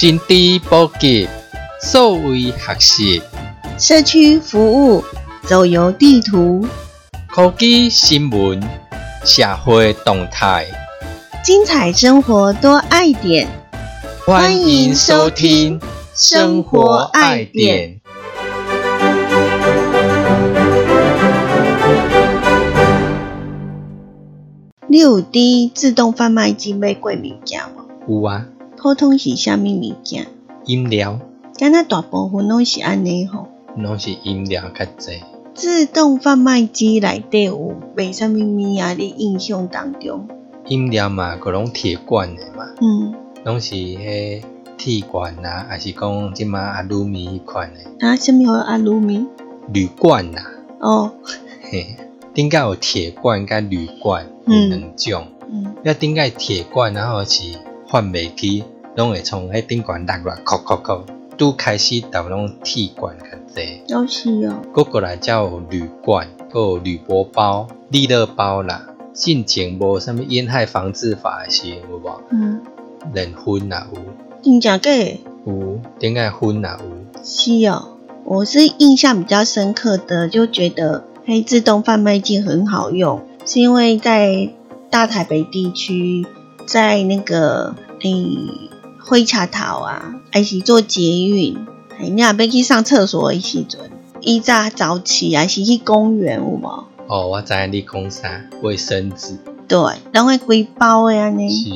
新知普及，数位学习，社区服务，走游地图，科技新闻，社会动态，精彩生活多爱点。欢迎收听《生活爱点》。你有伫自动贩卖机买过物件无？有啊，普通是啥物物件？饮料，敢若大部分拢是安尼吼。拢是饮料较济。自动贩卖机内底有卖啥物物啊？你印象当中？饮料嘛，个拢铁罐的嘛，嗯，拢是迄铁罐啊，还是讲即马阿鲁米迄款的啊，啥物叫阿鲁米？铝罐呐、哦，嘿，顶解有铁罐甲铝罐两种。嗯，要顶解铁罐，然后是换袂起，拢会从迄顶罐落落，扣扣扣，拄开始倒拢铁罐较济。都是哦，过过来才有铝罐，搁有铝箔包、利乐包啦。进前无啥物烟害防治法的时候有无？嗯，连薰也有，真正假的？有顶解薰也有。是哦，我是印象比较深刻的，就觉得黑自动贩卖机很好用，是因为在大台北地区，在那个诶灰茶桃啊，还是做捷运，诶你若要去上厕所的时阵，以早早起啊是去公园有无？哦，我知影你讲啥，卫生纸对，拢会规包的安尼。是，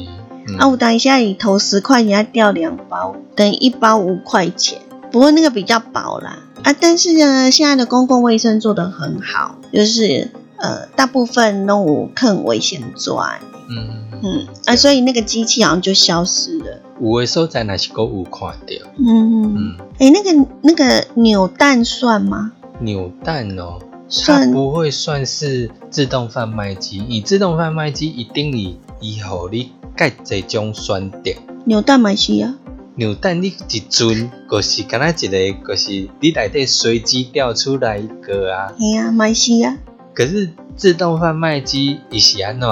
嗯、啊，有当下你投十块，人家掉两包，等于一包五块钱。不过那个比较薄啦，啊，但是呢，现在的公共卫生做得很好，就是呃，大部分都有坑危险抓，嗯嗯，啊，所以那个机器好像就消失了。有的所在那是搁有看到，嗯嗯，嗯，哎、那个那个扭蛋算吗？扭蛋哦。它算不会算是自动贩卖机，以自动贩卖机一定以以后你介这种选择。扭蛋嘛是啊，扭蛋你一阵，就是敢若一个，就是你内底随机掉出来一个啊。嘿啊，嘛是啊，可是自动贩卖机伊是安怎？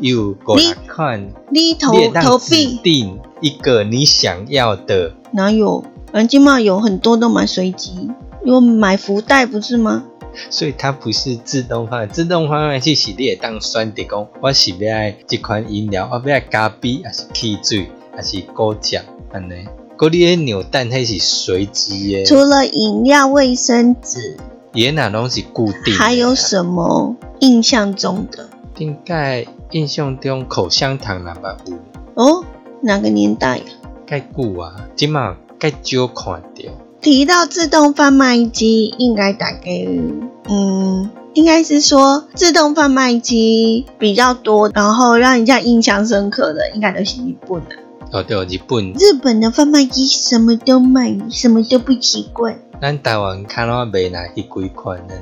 有五你六款，你投你会当指投币定一个你想要的。哪有？反正嘛有很多都蛮随机，因为买福袋不是吗？所以它不是自动贩，自动贩卖机是你会当选择讲，我是要爱这款饮料，我要爱加冰，还是汽水，还是果酱安尼。嗰你的扭蛋迄是随机的，除了饮料、卫生纸，也哪拢是固定的。还有什么印象中的？应该印象中口香糖那捌有，哦，哪个年代呀、介久啊，即马介少看到。提到自动贩卖机，应该大概，嗯，应该是说自动贩卖机比较多，然后让人家印象深刻的，应该都是日本啊。哦对，日本，日本的贩卖机什么都卖，什么都不奇怪。咱台湾看到卖那迄几款呢？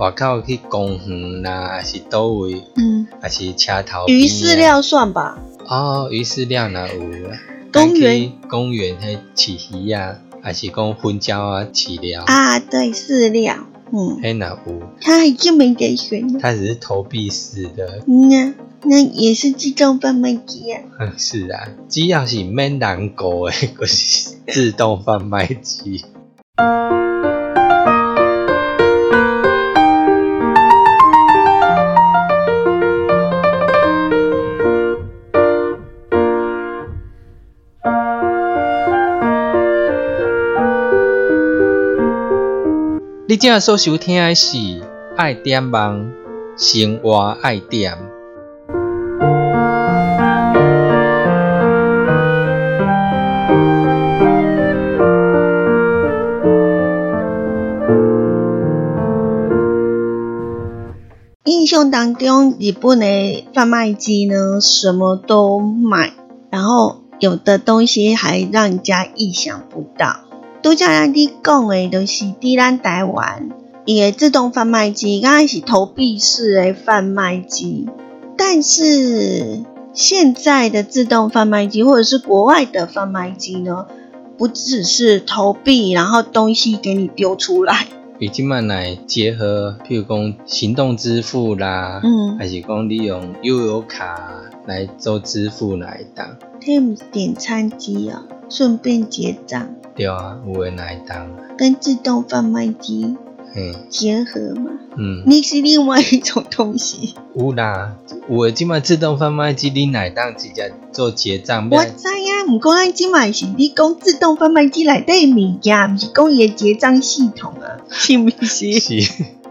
外口去公园啦，还是倒位，嗯，还是车头啊鱼饲料算吧。哦，鱼饲料那有啊。公园公园迄饲鱼啊，还是讲粉椒啊饲料，啊，对，饲料，嗯，迄那有，它还就没得选了。它只是投币式的。嗯啊，那也是自动贩卖机啊。嗯，是啊，只要是免人过的，就是自动贩卖机。你正所收听的是《爱点网生活爱点》。印象当中，日本的贩卖机呢，什么都卖，然后有的东西还让人家意想不到。都叫咱你讲的，就是伫咱台湾，伊的自动贩卖机，刚开始投币式的贩卖机，但是现在的自动贩卖机或者是国外的贩卖机呢，不只是投币，然后东西给你丢出来，伊即满来结合，譬如讲行动支付啦，嗯还是讲利用悠游卡来做支付来当。这不是点餐机啊，顺便结账，对啊，有诶哪会当？跟自动贩卖机嘿，结合嘛，嗯，你是另外一种东西。有啦，有诶，即摆自动贩卖机你奶当直接做结账？我知呀，毋过咱即卖是你讲自动贩卖机内底的物件，唔是讲伊的结账系统啊，是不是？是，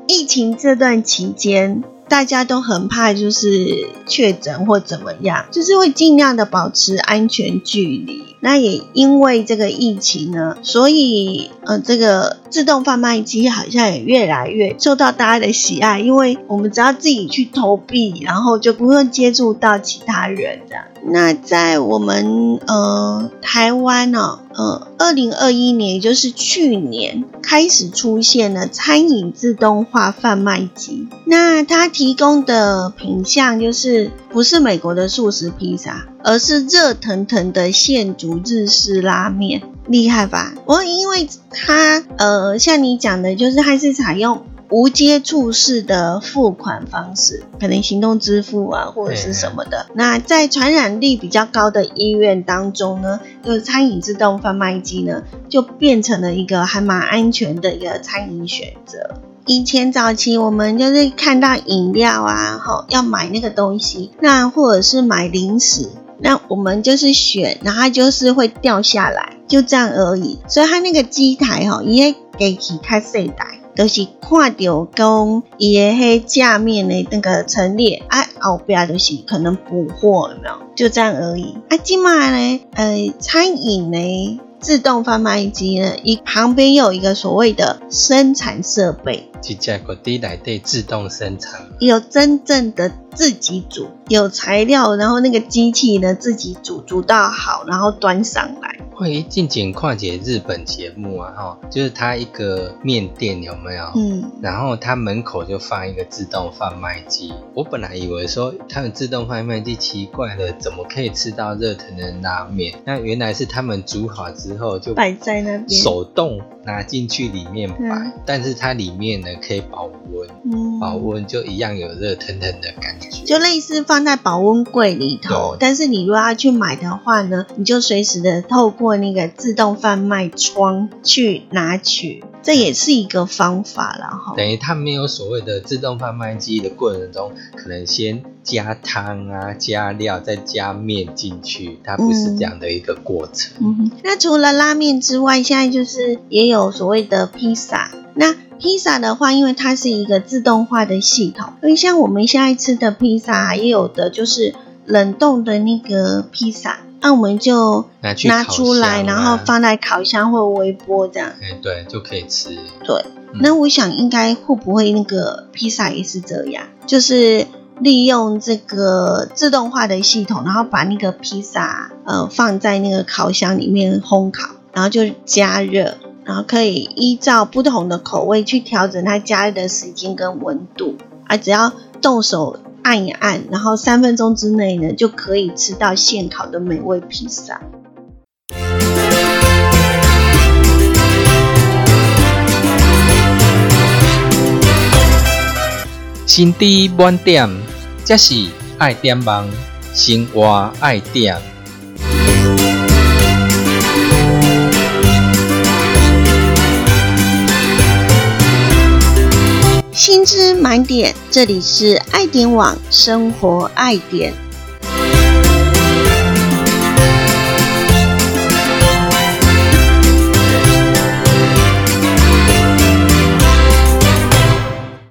疫情这段期间，大家都很怕就是确诊或怎么样，就是会尽量的保持安全距离。那也因为这个疫情呢，所以呃，这个自动贩卖机好像也越来越受到大家的喜爱，因为我们只要自己去投币，然后就不用接触到其他人这样。那在我们呃台湾哦，呃，二零二一年，也就是去年开始出现了餐饮自动化贩卖机。那它提供的品相就是不是美国的素食披萨，而是热腾腾的现煮日式拉面，厉害吧？我因为它呃，像你讲的，就是它是采用。无接触式的付款方式，可能行动支付啊，或者是什么的。那在传染力比较高的医院当中呢，就是餐饮自动贩卖机呢，就变成了一个还蛮安全的一个餐饮选择。以前早期我们就是看到饮料啊，吼要买那个东西，那或者是买零食，那我们就是选，然后它就是会掉下来，就这样而已。所以它那个机台吼，也给起开细台。都是看到讲伊的迄架面的那个陈列啊，后边就是可能补货，有没有？就这样而已。啊，今嘛呢，呃，餐饮呢，自动贩卖机呢，一旁边有一个所谓的生产设备，即只个底内底自动生产，有真正的自己煮，有材料，然后那个机器呢自己煮，煮到好，然后端上来。会近前看一个日本节目啊，哈，就是它一个面店有没有？嗯，然后他门口就放一个自动贩卖机。我本来以为说他们自动贩卖机奇怪了，怎么可以吃到热腾的拉面？那原来是他们煮好之后就摆在那边，手动拿进去里面摆，嗯但是它里面呢可以保温，嗯，保温就一样有热腾腾的感觉。就类似放在保温柜里头，但是你如果要去买的话呢，你就随时的透过那个自动贩卖窗去拿取，这也是一个方法了哈。等于它没有所谓的自动贩卖机的过程中，可能先加汤啊、加料，再加面进去，它不是这样的一个过程。那除了拉面之外，现在就是也有所谓的披萨。那披萨的话，因为它是一个自动化的系统，因为像我们现在吃的披萨，也有的就是冷冻的那个披萨，那我们就拿去拿出来，啊然后放在烤箱或微波这样。哎，对，就可以吃。对，嗯那我想应该会不会那个披萨也是这样，就是利用这个自动化的系统，然后把那个披萨呃放在那个烤箱里面烘烤，然后就加热，然后可以依照不同的口味去调整它加热的时间跟温度，啊，只要动手按一按，然后三分钟之内呢就可以吃到现烤的美味披萨。心知满点，这是爱点梦，生活爱点。青汁满点，这里是爱点网生活爱点。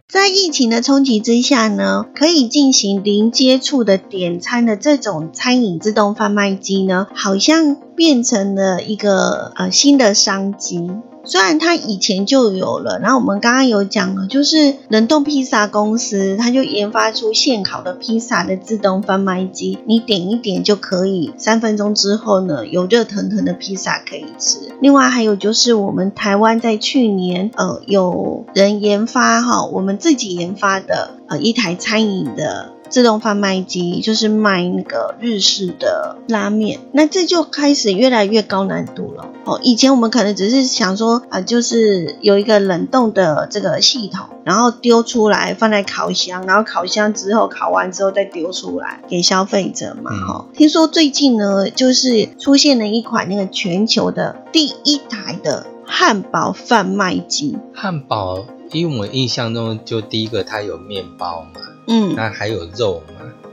在疫情的冲击之下呢，可以进行零接触的点餐的这种餐饮自动贩卖机呢，好像变成了一个呃新的商机。虽然它以前就有了，然后我们刚刚有讲了，就是冷冻披萨公司，它就研发出现烤的披萨的自动贩卖机，你点一点就可以，三分钟之后呢，有热腾腾的披萨可以吃。另外还有就是我们台湾在去年，呃，有人研发哈，我们自己研发的呃一台餐饮的。自动贩卖机，就是卖那个日式的拉面。那这就开始越来越高难度了。哦，以前我们可能只是想说啊，就是有一个冷冻的这个系统，然后丢出来放在烤箱，然后烤箱之后烤完之后再丢出来给消费者嘛。哈，听说最近呢，就是出现了一款那个全球的第一台的汉堡贩卖机。汉堡，因为我印象中就第一个它有面包嘛，嗯，那还有肉，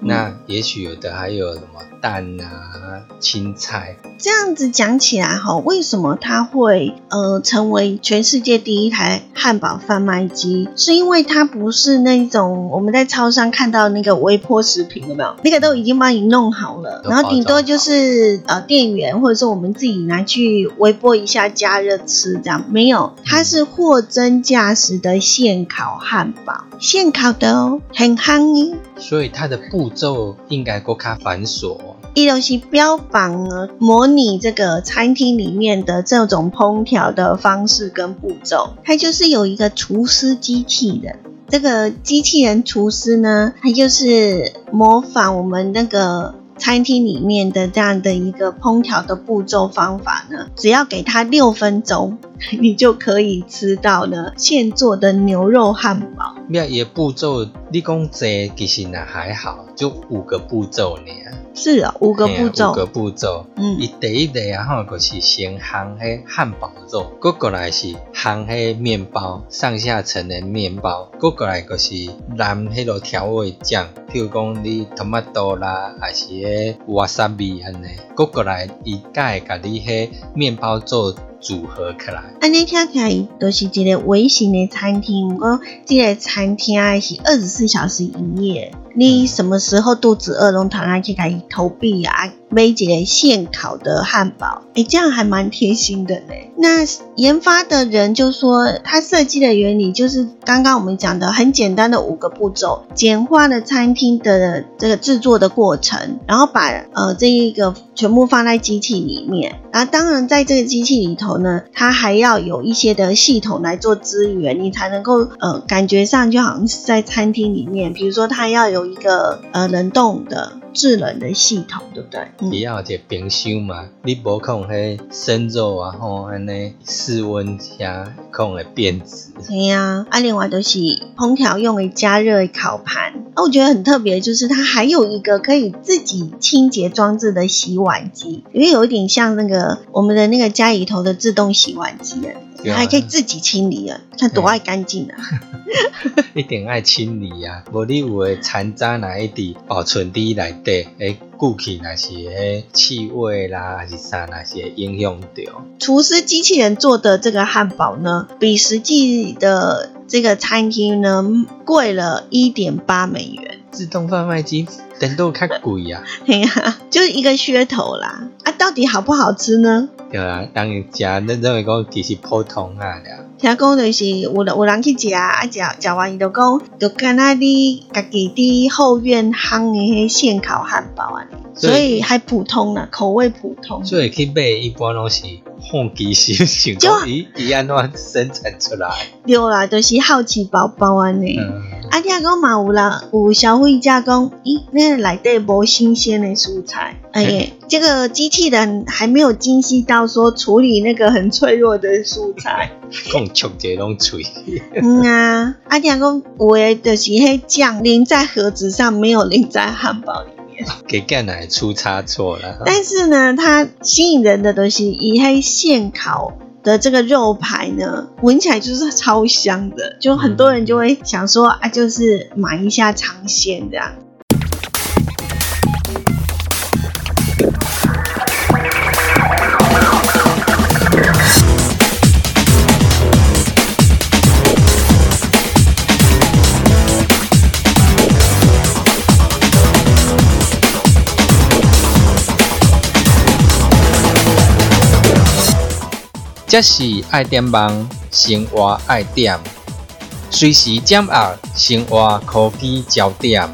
那也许有的还有什么蛋啊、青菜。这样子讲起来哈，为什么它会呃成为全世界第一台汉堡贩卖机？是因为它不是那种我们在超商看到那个微波食品有没有？那个都已经帮你弄好了，然后顶多就是呃店员或者是我们自己拿去微波一下加热吃这样。没有，它是货真价实的现烤汉堡，现烤的哦，很香呢。所以它的步骤应该够卡繁琐。一楼是标榜呢，模拟这个餐厅里面的这种烹调的方式跟步骤。它就是有一个厨师机器人，这个机器人厨师呢，它就是模仿我们那个餐厅里面的这样的一个烹调的步骤方法呢，只要给它六分钟，你就可以吃到呢现做的牛肉汉堡。咩也步骤，你讲这其实呢还好，就五个步骤呢。是啊，五个步骤。五个步骤。嗯。伊第一类啊，吼，就是先烘迄汉堡肉，过过来是烘迄面包，上下层的面包，过过来就是淋迄个调味酱，譬如讲你 tomato 啦，还是迄 wasabi 安尼，过过来伊会甲你迄面包做。组合起来，安尼听起来就是一个微型的餐厅。不过，这个餐厅是二十四小时营业，你什么时候肚子饿，拢躺下去可以投币啊？买一个现烤的汉堡，哎，这样还蛮贴心的嘞。那研发的人就说，他设计的原理就是刚刚我们讲的很简单的五个步骤，简化了餐厅的这个制作的过程，然后把呃这一个全部放在机器里面。然后当然在这个机器里头呢，它还要有一些的系统来做支援，你才能够呃感觉上就好像是在餐厅里面。比如说它要有一个呃能动的。制冷的系统，对不对？也要一个冰箱嘛，你无可能迄生肉啊吼，安尼室温下可能会变质。对呀，啊，另外就是烹调用的加热烤盘。啊，我觉得很特别，就是它还有一个可以自己清洁装置的洗碗机，因为有一点像那个我们的那个家里头的自动洗碗机啊，它还可以自己清理啊，看多爱干净啊。一定爱清理啊，无你有诶残渣哪一滴保存伫内底，诶，过去那是诶气味啦，还是啥那些影响到。厨师机器人做的这个汉堡呢，比实际的这个餐厅呢贵了一点八美元。自动贩卖机等都较贵呀。对呀，就是一个噱头啦。啊，到底好不好吃呢？对啊，当然食，恁认为讲其实普通啊了。听讲就是有有人去食，啊食食完伊就讲，就敢若你家己伫后院烘的迄现烤汉堡啊，所以还普通啦，口味普通。所以去买一般拢是好奇心，想讲伊伊安怎生产出来？对啦，就是好奇宝宝安尼。啊，听讲嘛有啦，有消费者讲，咦，那内底无新鲜的蔬菜。哎，这个机器人还没有精细到说处理那个很脆弱的蔬菜。讲出这种脆。嗯啊，啊，听讲有的就是迄酱淋在盒子上，没有淋在汉堡里面。给干奶出差错了。但是呢，它吸引人的东西，以黑现烤。的这个肉排呢，闻起来就是超香的，就很多人就会想说啊，就是买一下尝鲜这样。这是爱点网生活爱点，随时掌握生活科技焦点。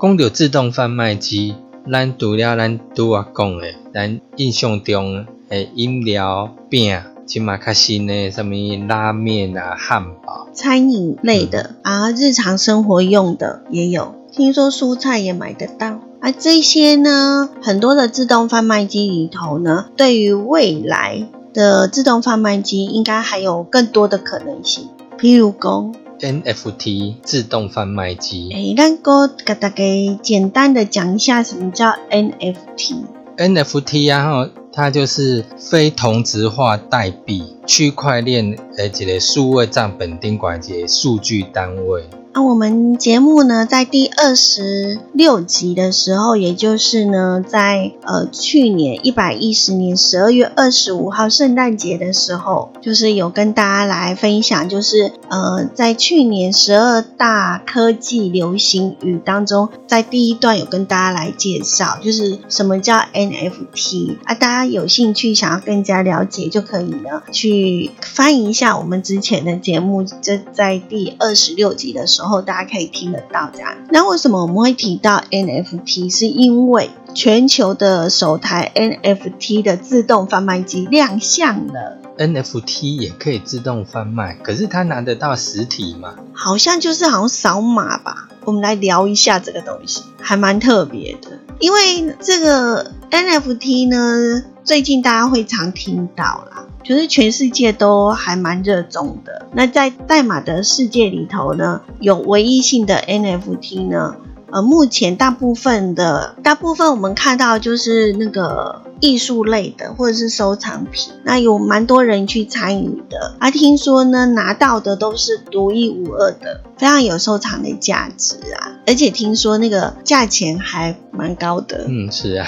讲到自动贩卖机，咱除了咱拄啊讲的，咱印象中的饮料饼。即马卡西呢，什物拉面啊、汉堡，餐饮类的啊，日常生活用的也有。听说蔬菜也买得到。而这些呢，很多的自动贩卖机里头呢，对于未来的自动贩卖机，应该还有更多的可能性。譬如讲 NFT 自动贩卖机。诶，咱哥给大家简单的讲一下什么叫 NFT。NFT 啊，吼，它就是非同质化代币，区块链的一个数位账本顶管一个数据单位。那、我们节目呢，在第二十六集的时候，也就是呢，在呃去年一百一十年十二月二十五号圣诞节的时候，就是有跟大家来分享，就是呃在去年十二大科技流行语当中，在第一段有跟大家来介绍，就是什么叫 NFT 啊，大家有兴趣想要更加了解，就可以呢去翻一下我们之前的节目，这在第二十六集的时候，大家可以听得到这样。那为什么我们会提到 NFT？是因为全球的首台 NFT 的自动贩卖机亮相了。NFT 也可以自动贩卖，可是它拿得到实体吗？好像就是好像扫码吧。我们来聊一下这个东西，还蛮特别的。因为这个 NFT 呢，最近大家会常听到啦，就是全世界都还蛮热衷的。那在代码的世界里头呢，有唯一性的 NFT 呢，呃，目前大部分的大部分我们看到就是那个艺术类的或者是收藏品，那有蛮多人去参与的。啊，听说呢拿到的都是独一无二的，非常有收藏的价值啊，而且听说那个价钱还蛮高的。嗯，是啊，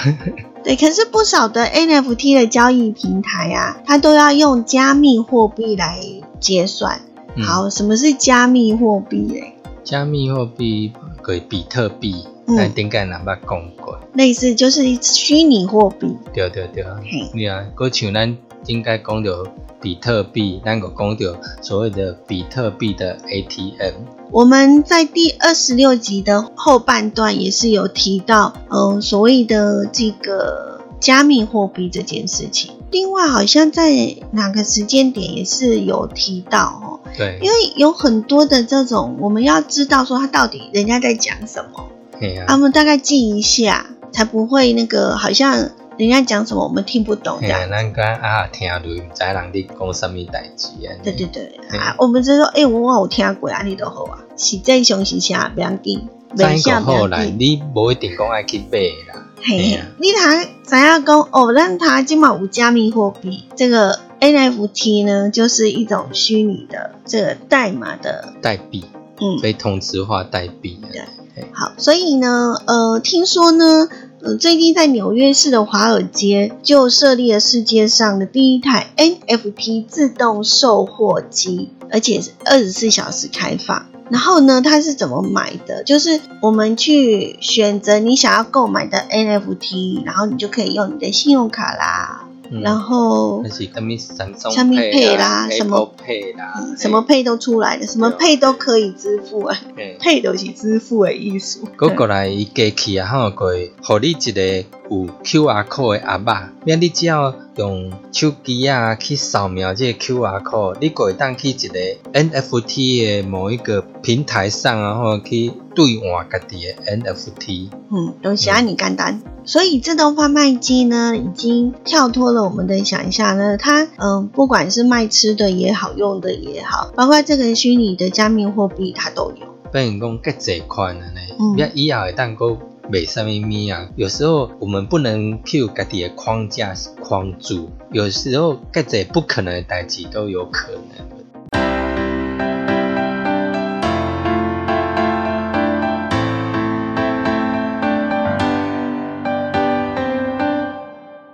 对，可是不少的 NFT 的交易平台啊，它都要用加密货币来结算。嗯好，什么是加密货币嘞？加密货币个比特币，嗯咱顶间人捌讲过，类似就是虚拟货币。对对对。嘿，对啊，搁像咱应该讲到比特币，咱个讲到所谓的比特币的 ATM。我们在第二十六集的后半段也是有提到，嗯、所谓的这个加密货币这件事情。另外，好像在哪个时间点也是有提到哦，对，因为有很多的这种，我们要知道说他到底人家在讲什么，对啊啊，我，们大概记一下，才不会那个好像人家讲什么我们听不懂这样。咱敢啊听落，唔知人哋讲什么代志啊？对对对，啊，我们就说，哎、我有听过啊，你都好啊，实际上是啥，不要紧，知袂啥个好啦，不要紧。你无一定讲爱去买啦。嘿你他知影讲哦，咱他今嘛有加密货币，这个 NFT 呢，就是一种虚拟的这个代码的，代币，嗯，非同质化代币啊。对好，所以呢，呃，听说呢，呃，最近在纽约市的华尔街就设立了世界上的第一台 NFT 自动售货机，而且是二十四小时开放。然后呢，它是怎么买的？就是我们去选择你想要购买的 NFT，然后你就可以用你的信用卡啦，嗯然后那是什么三松什么配啦什么 Pay 啦，嗯什么配都出来了，什么配都可以支付啊，嘿？配都是支付的艺术。佮过来伊过去啊，吼，会互你一个有 QR code 的盒仔，免你只要用手机啊去扫描这个 QR code，你就会当去一个 NFT 的某一个平台上啊，吼去兑换家己的 NFT。嗯，都是按你简单。所以自动贩卖机呢，已经跳脱了我们的想象呢，它嗯、不管是卖吃的也好，用的也好，包括这个虚拟的加密货币，它都有。变成讲介济款的呢，嗯要以后会当个卖什么物啊？有时候我们不能去有家己的框架框住，有时候介济不可能的代志都有可能的。